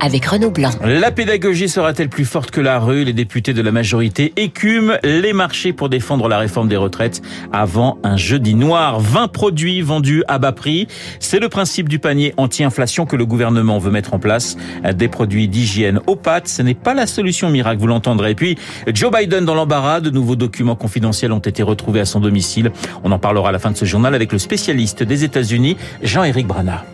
avec Renaud Blanc. La pédagogie sera-t-elle plus forte que la rue? Les députés de la majorité écument les marchés pour défendre la réforme des retraites avant un jeudi noir. 20 produits vendus à bas prix. C'est le principe du panier anti-inflation que le gouvernement veut mettre en place. Des produits d'hygiène aux pâtes, ce n'est pas la solution miracle, vous l'entendrez. Et puis, Joe Biden dans l'embarras, de nouveaux documents confidentiels ont été retrouvés à son domicile. On en parlera à la fin de ce journal avec le spécialiste des États-Unis, Jean-Éric Brana.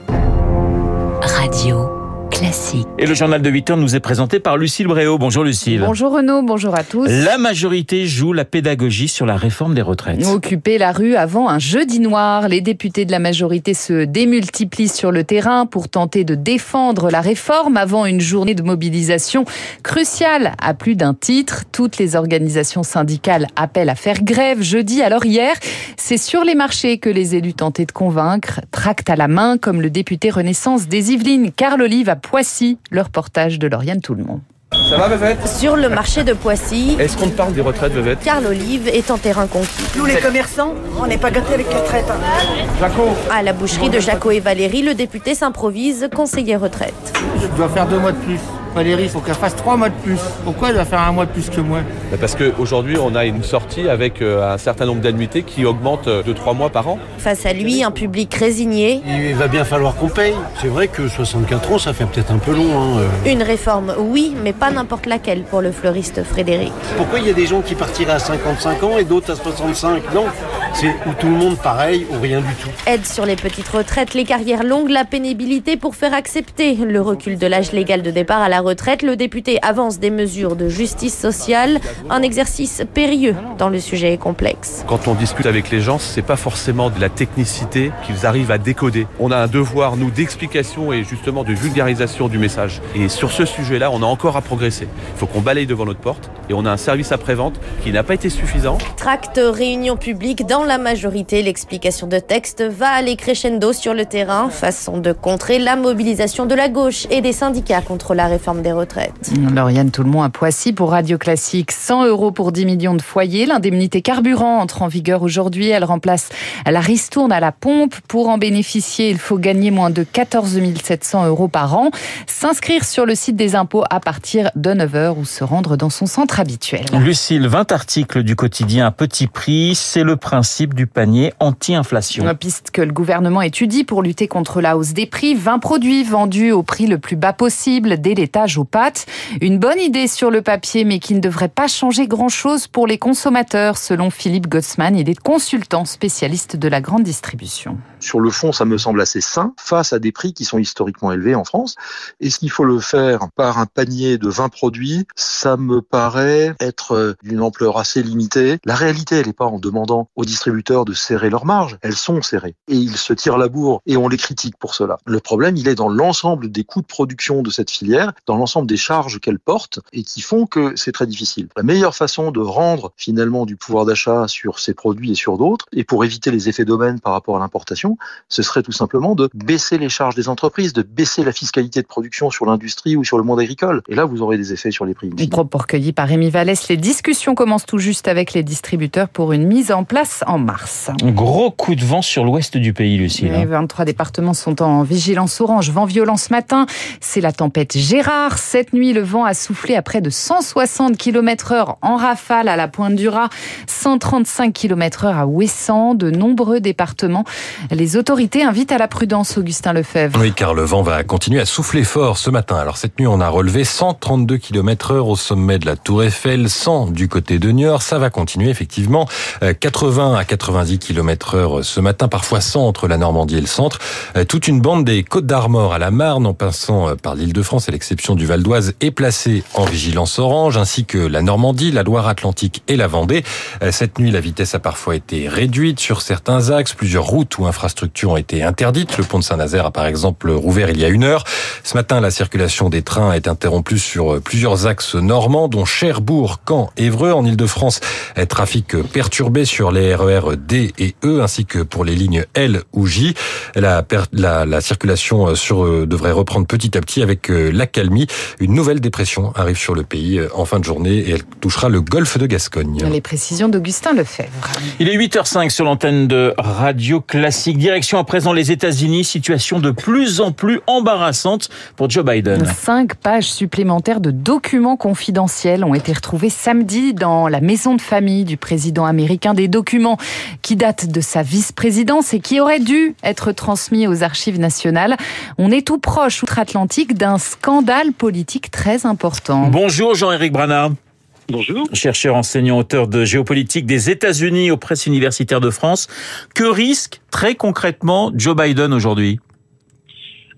Radio Classique. Et le journal de 8 heures nous est présenté par Lucille Bréau. Bonjour Lucille. Bonjour Renaud, bonjour à tous. La majorité joue la pédagogie sur la réforme des retraites. Occuper la rue avant un jeudi noir, les députés de la majorité se démultiplient sur le terrain pour tenter de défendre la réforme avant une journée de mobilisation cruciale à plus d'un titre. Toutes les organisations syndicales appellent à faire grève jeudi. Alors hier, c'est sur les marchés que les élus tentaient de convaincre, tract à la main, comme le député Renaissance des Yvelines, Carl Olive à Poissy, le reportage de Lauriane Tout-le-Monde. Ça va, Vevette Sur le marché de Poissy, Est-ce qu'on te parle des retraites, Vevette Carl Olive est en terrain conquis. Nous les commerçants, on n'est pas gâtés avec les traites. hein. Jaco À la boucherie de Jaco et Valérie, le député s'improvise conseiller retraite. Je dois faire deux mois de plus. Valérie, il faut qu'elle fasse trois mois de plus. Pourquoi elle doit faire un mois de plus que moi Bah, Parce qu'aujourd'hui, on a une sortie avec euh, un certain nombre d'annuités qui augmente euh, de 3 mois par an. Face à lui, un public résigné, Il va bien falloir qu'on paye. C'est vrai que 64 ans, ça fait peut-être un peu long. hein, euh. une réforme, oui, mais pas n'importe laquelle pour le fleuriste Frédéric. Pourquoi il y a des gens qui partiraient à 55 ans et d'autres à 65 Non, c'est où tout le monde pareil ou rien du tout. Aide sur les petites retraites, les carrières longues, la pénibilité pour faire accepter le recul de l'âge légal de départ à la retraite. Le député avance des mesures de justice sociale, un exercice périlleux dans le sujet complexe. Quand on discute avec les gens, c'est pas forcément de la technicité qu'ils arrivent à décoder. On a un devoir, nous, d'explication et justement de vulgarisation du message. Et sur ce sujet-là, on a encore à progresser. Il faut qu'on balaye devant notre porte et on a un service après-vente qui n'a pas été suffisant. Tract, réunion publique dans la majorité, l'explication de texte va aller crescendo sur le terrain, façon de contrer la mobilisation de la gauche et des syndicats contre la réforme des retraites. Lauriane Tout-le-Monde à Poissy pour Radio Classique. 100 euros pour 10 millions de foyers. L'indemnité carburant entre en vigueur aujourd'hui. Elle remplace la ristourne à la pompe. Pour en bénéficier, il faut gagner moins de 14 700 euros par an. S'inscrire sur le site des impôts à partir de 9h ou se rendre dans son centre habituel. Lucille, 20 articles du quotidien à petit prix, c'est le principe du panier anti-inflation. Une piste que le gouvernement étudie pour lutter contre la hausse des prix. 20 produits vendus au prix le plus bas possible, dès l'étage aux pâtes. Une bonne idée sur le papier, mais qui ne devrait pas changer grand-chose pour les consommateurs, selon Philippe Gottsman. Il est consultant spécialiste de la grande distribution. Sur le fond, ça me semble assez sain face à des prix qui sont historiquement élevés en France. Est-ce qu'il faut le faire par un panier de 20 produits Ça me paraît être euh, d'une ampleur assez limitée. La réalité, elle n'est pas en demandant aux distributeurs de serrer leurs marges. Elles sont serrées. Et ils se tirent la bourre et on les critique pour cela. Le problème, il est dans l'ensemble des coûts de production de cette filière, dans l'ensemble des charges qu'elle porte et qui font que c'est très difficile. La meilleure façon de rendre finalement du pouvoir d'achat sur ces produits et sur d'autres, et pour éviter les effets d'aubaine par rapport à l'importation, ce serait tout simplement de baisser les charges des entreprises, de baisser la fiscalité de production sur l'industrie ou sur le monde agricole. Et là, vous aurez des effets sur les prix. in Un fine. propos recueilli par Rémi Vallès. Les discussions commencent tout juste avec les distributeurs pour une mise en place en mars. Gros coup de vent sur l'ouest du pays, Lucille. Les 23 départements sont en vigilance orange. Vent violent ce matin. C'est la tempête Gérard. Cette nuit, le vent a soufflé à près de 160 km heure en rafale à la Pointe du Raz, 135 km heure à Ouessant. De nombreux départements. Les autorités invitent à la prudence, Augustin Lefebvre. Oui, car le vent va continuer à souffler fort ce matin. Alors cette nuit, on a relevé 132 km heure au sommet de la Tour Eiffel, 100 du côté de Niort. Ça va continuer effectivement. Euh, 80 à 90 km heure ce matin, parfois 100 entre la Normandie et le centre. Euh, Toute une bande des Côtes d'Armor à la Marne, en passant euh, par l'île de France, à l'exception du Val d'Oise, est placée en vigilance orange, ainsi que la Normandie, la Loire-Atlantique et la Vendée. Euh, Cette nuit, la vitesse a parfois été réduite sur certains axes. Plusieurs routes ou infrastructures infrastructures ont été interdites. Le pont de Saint-Nazaire a par exemple rouvert il y a une heure. Ce matin, la circulation des trains est interrompue sur plusieurs axes normands, dont Cherbourg, Caen, Évreux. En Ile-de-France, trafic perturbé sur les RER D et E, ainsi que pour les lignes L ou J. La, la, la circulation sur, devrait reprendre petit à petit avec l'accalmie. Une nouvelle dépression arrive sur le pays en fin de journée et elle touchera le golfe de Gascogne. Les précisions d'Augustin Lefebvre. Il est 8h05 sur l'antenne de Radio Classique. Direction à présent les États-Unis, situation de plus en plus embarrassante pour Joe Biden. Cinq pages supplémentaires de documents confidentiels ont été retrouvés samedi dans la maison de famille du président américain. Des documents qui datent de sa vice-présidence et qui auraient dû être transmis aux archives nationales. On est tout proche, outre-Atlantique, d'un scandale politique très important. Bonjour Jean-Éric Branard. Bonjour. Chercheur, enseignant, auteur de géopolitique des États-Unis aux presses universitaires de France. Que risque très concrètement Joe Biden aujourd'hui?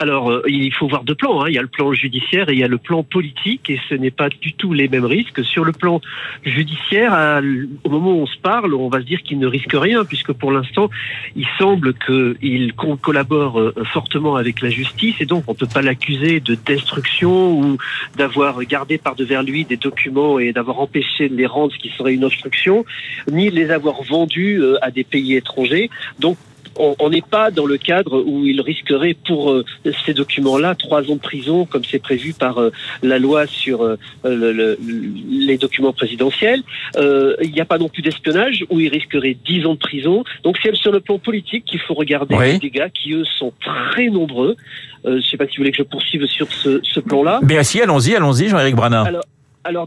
Alors, euh, il faut voir deux plans. Hein. Il y a le plan judiciaire et il y a le plan politique, et ce n'est pas du tout les mêmes risques. Sur le plan judiciaire, au moment où on se parle, on va se dire qu'il ne risque rien, puisque pour l'instant, il semble qu'il collabore euh, fortement avec la justice, et donc on ne peut pas l'accuser de destruction ou d'avoir gardé par devers lui des documents et d'avoir empêché de les rendre, ce qui serait une obstruction, ni de les avoir vendus euh, à des pays étrangers. Donc on n'est pas dans le cadre où il risquerait pour euh, ces documents-là trois ans de prison, comme c'est prévu par euh, la loi sur euh, les documents présidentiels. il n'y a pas non plus d'espionnage où il risquerait dix ans de prison. Donc c'est sur le plan politique qu'il faut regarder les dégâts qui, eux, sont très nombreux. je ne sais pas si vous voulez que je poursuive sur ce, plan-là. Mais si, allons-y, allons-y, Jean-Éric Brana. Alors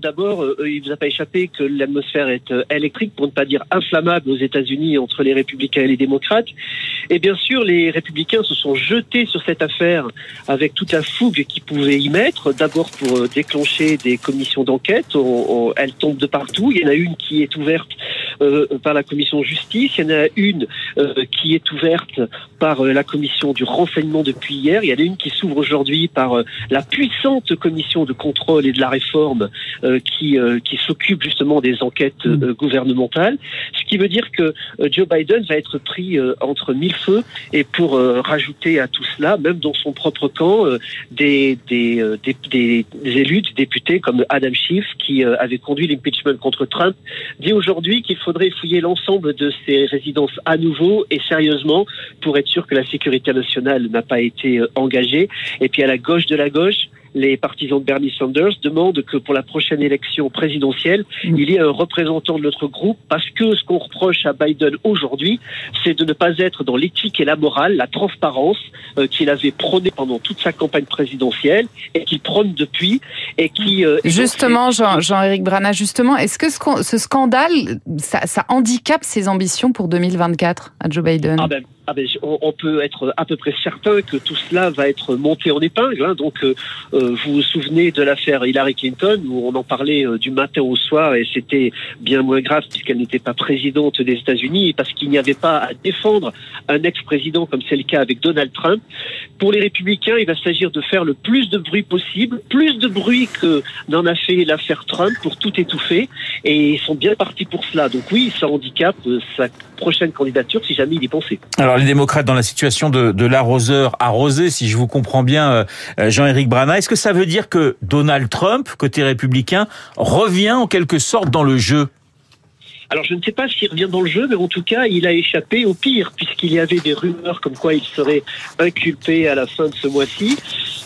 d'abord, euh, il vous a pas échappé que l'atmosphère est euh, électrique, pour ne pas dire inflammable aux États-Unis entre les républicains et les démocrates. Et bien sûr, les républicains se sont jetés sur cette affaire avec toute la fougue qu'ils pouvaient y mettre. D'abord pour euh, déclencher des commissions d'enquête. elles tombent de partout. Il y en a une qui est ouverte par la commission justice. Il y en a une qui est ouverte par la commission du renseignement depuis hier. Il y en a une qui s'ouvre aujourd'hui par la puissante commission de contrôle et de la réforme euh, qui, euh, qui s'occupe justement des enquêtes mm. euh, gouvernementales. Ce qui veut dire que Joe Biden va être pris entre mille feux et pour rajouter à tout cela, même dans son propre camp, des, des, des, des, élus, des députés comme Adam Schiff, qui avait conduit l'impeachment contre Trump, dit aujourd'hui qu'il faudrait fouiller l'ensemble de ses résidences à nouveau et sérieusement pour être sûr que la sécurité nationale n'a pas été engagée. Et puis à la gauche de la gauche, les partisans de Bernie Sanders demandent que pour la prochaine élection présidentielle, mm. il y ait un représentant de notre groupe parce que ce qu'on reproche à Biden aujourd'hui, c'est de ne pas être dans l'éthique et la morale, la transparence euh, qu'il avait prôné pendant toute sa campagne présidentielle et qu'il prône depuis et qui... Euh, justement, Jean-Éric Brana, justement, est-ce que ce, scandale, ça, ça handicape ses ambitions pour 2024 à Joe Biden? Ah ben, ah ben, on, peut être à peu près certain que tout cela va être monté en épingle. Hein. Donc, euh, euh, vous vous souvenez de l'affaire Hillary Clinton où on en parlait euh, du matin au soir et c'était bien moins grave puisqu'elle n'était pas présidente des États-Unis parce qu'il n'y avait pas à défendre un ex-président comme c'est le cas avec Donald Trump. Pour les républicains, il va s'agir de faire le plus de bruit possible, plus de bruit que n'en a fait l'affaire Trump pour tout étouffer et ils sont bien partis pour cela. Donc oui, ça handicape sa prochaine candidature si jamais il y pensait. Alors les démocrates dans la situation de, l'arroseur arrosé, si je vous comprends bien, euh, euh, Jean-Éric Brana, est-ce que ça veut dire que Donald Trump, côté républicain, revient en quelque sorte dans le jeu? Alors je ne sais pas s'il revient dans le jeu, mais en tout cas, il a échappé au pire, puisqu'il y avait des rumeurs comme quoi il serait inculpé à la fin de ce mois-ci.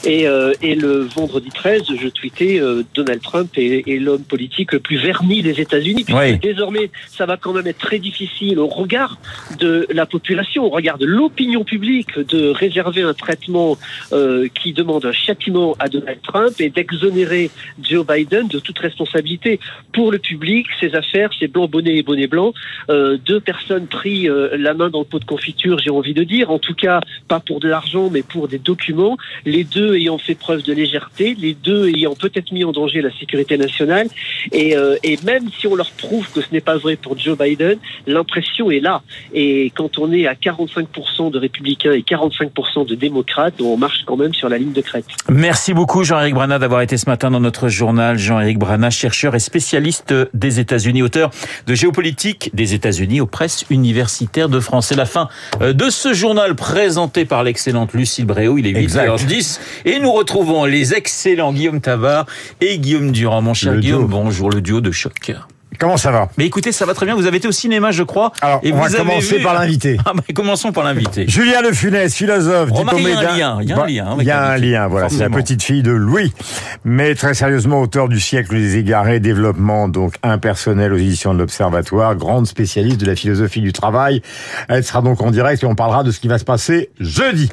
Et, euh, et le vendredi 13, je tweetais euh, Donald Trump est, l'homme politique le plus verni des États-Unis. Puisque Désormais, ça va quand même être très difficile au regard de la population, au regard de l'opinion publique, de réserver un traitement euh, qui demande un châtiment à Donald Trump et d'exonérer Joe Biden de toute responsabilité pour le public, ses affaires, ses blancs bonnets et bonnet blanc. Euh, deux personnes pris euh, la main dans le pot de confiture, j'ai envie de dire. En tout cas, pas pour de l'argent, mais pour des documents. Les deux ayant fait preuve de légèreté, les deux ayant peut-être mis en danger la sécurité nationale. Et, euh, et même si on leur prouve que ce n'est pas vrai pour Joe Biden, l'impression est là. Et quand on est à 45% de républicains et 45% de démocrates, on marche quand même sur la ligne de crête. Merci beaucoup Jean-Éric Brana d'avoir été ce matin dans notre journal. Jean-Éric Brana, chercheur et spécialiste des États-Unis, auteur de géopolitique des États-Unis aux presses universitaires de France. C'est la fin euh, de ce journal présenté par l'excellente Lucille Bréau. Il est 8h10 et nous retrouvons les excellents Guillaume Tabar et Guillaume Durand. Mon cher Le Guillaume, duo. bonjour, le duo de choc. Comment ça va? Mais écoutez, ça va très bien. Vous avez été au cinéma, je crois. Alors, et on vous va avez commencer vu- par l'invité. Ah, bah, commençons par l'invité. Julien Le Funès, philosophe, Remarquez, il y a un diplômé lien, il y a un Bah, lien avec Il y a un lien, voilà. C'est la petite fille de Louis. Mais très sérieusement, auteur du siècle des égarés, développement donc impersonnel aux éditions de l'Observatoire, grande spécialiste de la philosophie du travail. Elle sera donc en direct et on parlera de ce qui va se passer jeudi.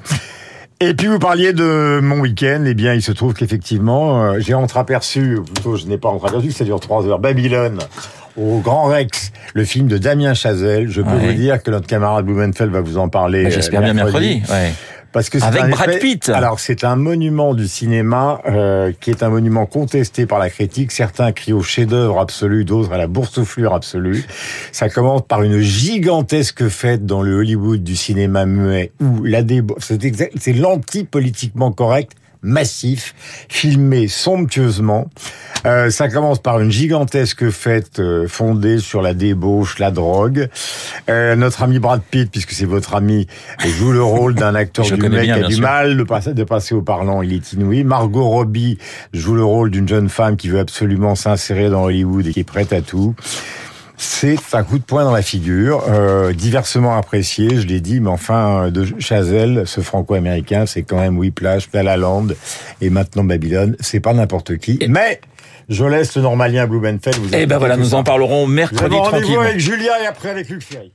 Et puis vous parliez de mon week-end, eh bien il se trouve qu'effectivement euh, j'ai entreaperçu, ou plutôt je n'ai pas entreaperçu, ça dure trois heures, Babylone au Grand Rex, le film de Damien Chazelle. Je peux Ouais. vous dire que notre camarade Blumenfeld va vous en parler. Bah, euh, J'espère bien mercredi. ouais. Parce que c'est Avec un Brad effet- Pitt. Alors c'est un monument du cinéma euh, qui est un monument contesté par la critique. Certains crient au chef-d'œuvre absolu, d'autres à la boursouflure absolue. Ça commence par une gigantesque fête dans le Hollywood du cinéma muet où la débo... c'est exact- c'est l'anti-politiquement correct massif, filmé somptueusement. Euh, ça commence par une gigantesque fête euh, fondée sur la débauche, la drogue. Euh, notre ami Brad Pitt, puisque c'est votre ami, joue le rôle d'un acteur du mec bien, qui a du sûr. mal de passer, de passer au parlant, il est inouï. Margot Robbie joue le rôle d'une jeune femme qui veut absolument s'insérer dans Hollywood et qui est prête à tout. C'est un coup de poing dans la figure, euh, diversement apprécié, je l'ai dit, mais enfin, de Chazelle, ce franco-américain, c'est quand même Whiplash, La La Land, et maintenant Babylone, c'est pas n'importe qui. Mais, je laisse le normalien Blumenfeld vous Eh ben voilà, nous ça. en parlerons Nous mercredi avons rendez-vous avec Julia et après avec Luc Ferry.